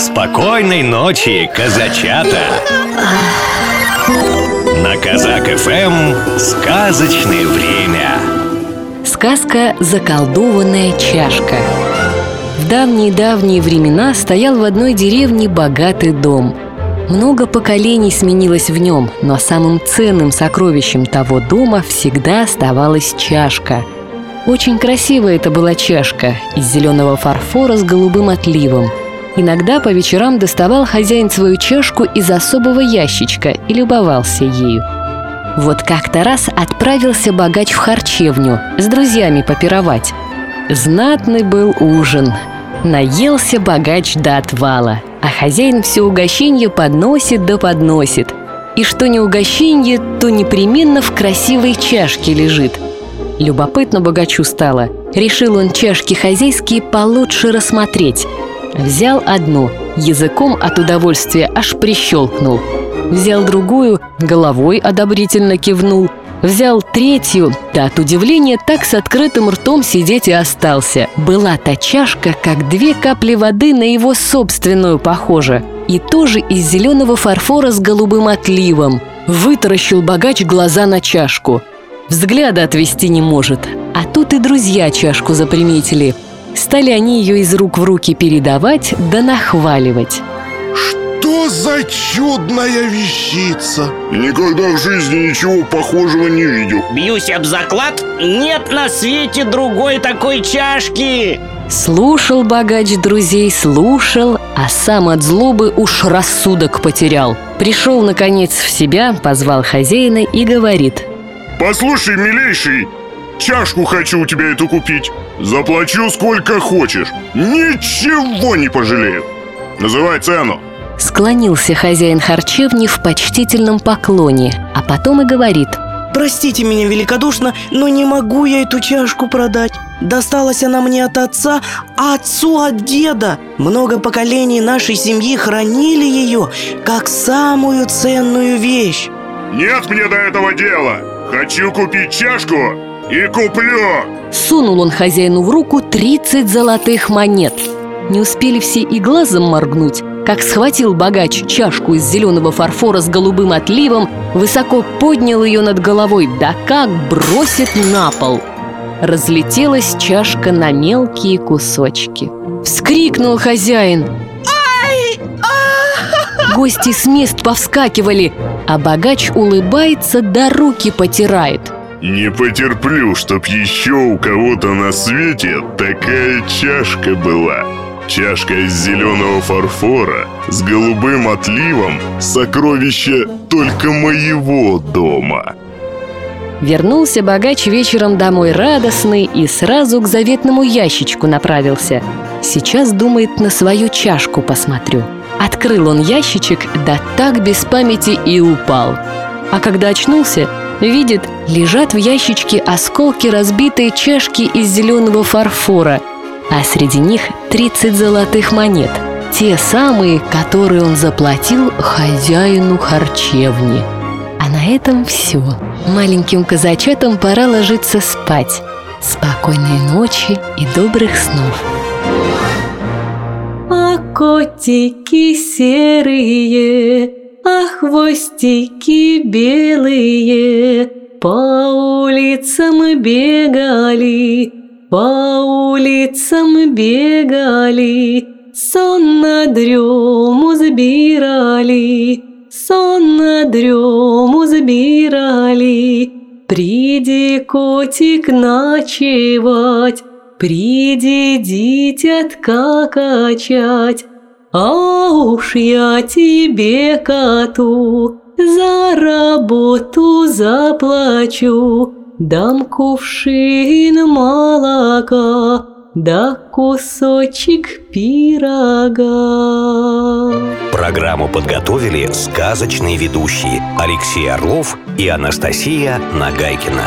Спокойной ночи, казачата! На Казак ФМ сказочное время. Сказка «Заколдованная чашка». В давние-давние времена стоял в одной деревне богатый дом. Много поколений сменилось в нем, но самым ценным сокровищем того дома всегда оставалась чашка. Очень красивая это была чашка из зеленого фарфора с голубым отливом. Иногда по вечерам доставал хозяин свою чашку из особого ящичка и любовался ею. Вот как-то раз отправился богач в харчевню с друзьями попировать. Знатный был ужин. Наелся богач до отвала, а хозяин все угощение подносит да подносит. И что не угощение, то непременно в красивой чашке лежит. Любопытно богачу стало. Решил он чашки хозяйские получше рассмотреть. Взял одну, языком от удовольствия аж прищелкнул. Взял другую, головой одобрительно кивнул – Взял третью, да от удивления так с открытым ртом сидеть и остался. Была та чашка, как две капли воды на его собственную похожа. И тоже из зеленого фарфора с голубым отливом. Вытаращил богач глаза на чашку. Взгляда отвести не может. А тут и друзья чашку заприметили. Стали они ее из рук в руки передавать да нахваливать. Что за чудная вещица? Никогда в жизни ничего похожего не видел Бьюсь об заклад, нет на свете другой такой чашки Слушал богач друзей, слушал, а сам от злобы уж рассудок потерял Пришел, наконец, в себя, позвал хозяина и говорит Послушай, милейший, чашку хочу у тебя эту купить. Заплачу сколько хочешь, ничего не пожалею. Называй цену Склонился хозяин харчевни в почтительном поклоне, а потом и говорит. Простите меня великодушно, но не могу я эту чашку продать. Досталась она мне от отца, а отцу от деда. Много поколений нашей семьи хранили ее как самую ценную вещь Нет мне до этого дела. Хочу купить чашку и куплю Сунул он хозяину в руку 30 золотых монет Не успели все и глазом моргнуть как схватил богач чашку из зеленого фарфора с голубым отливом, высоко поднял ее над головой, да как бросит на пол. Разлетелась чашка на мелкие кусочки. Вскрикнул хозяин. Гости с мест повскакивали, а богач улыбается да руки потирает. Не потерплю, чтоб еще у кого-то на свете такая чашка была Чашка из зеленого фарфора с голубым отливом – сокровище только моего дома. Вернулся богач вечером домой радостный и сразу к заветному ящичку направился. Сейчас думает, на свою чашку посмотрю. Открыл он ящичек, да так без памяти и упал. А когда очнулся, видит, лежат в ящичке осколки разбитой чашки из зеленого фарфора – а среди них 30 золотых монет, те самые, которые он заплатил хозяину харчевни. А на этом все. Маленьким казачатам пора ложиться спать. Спокойной ночи и добрых снов. А котики серые, а хвостики белые По улицам бегали, по улицам бегали, сон на дрему забирали, сон на дрему забирали. Приди, котик, ночевать, приди, дитятка качать, а уж я тебе, коту, за работу заплачу. Дам кувшин молока, да кусочек пирога. Программу подготовили сказочные ведущие Алексей Орлов и Анастасия Нагайкина.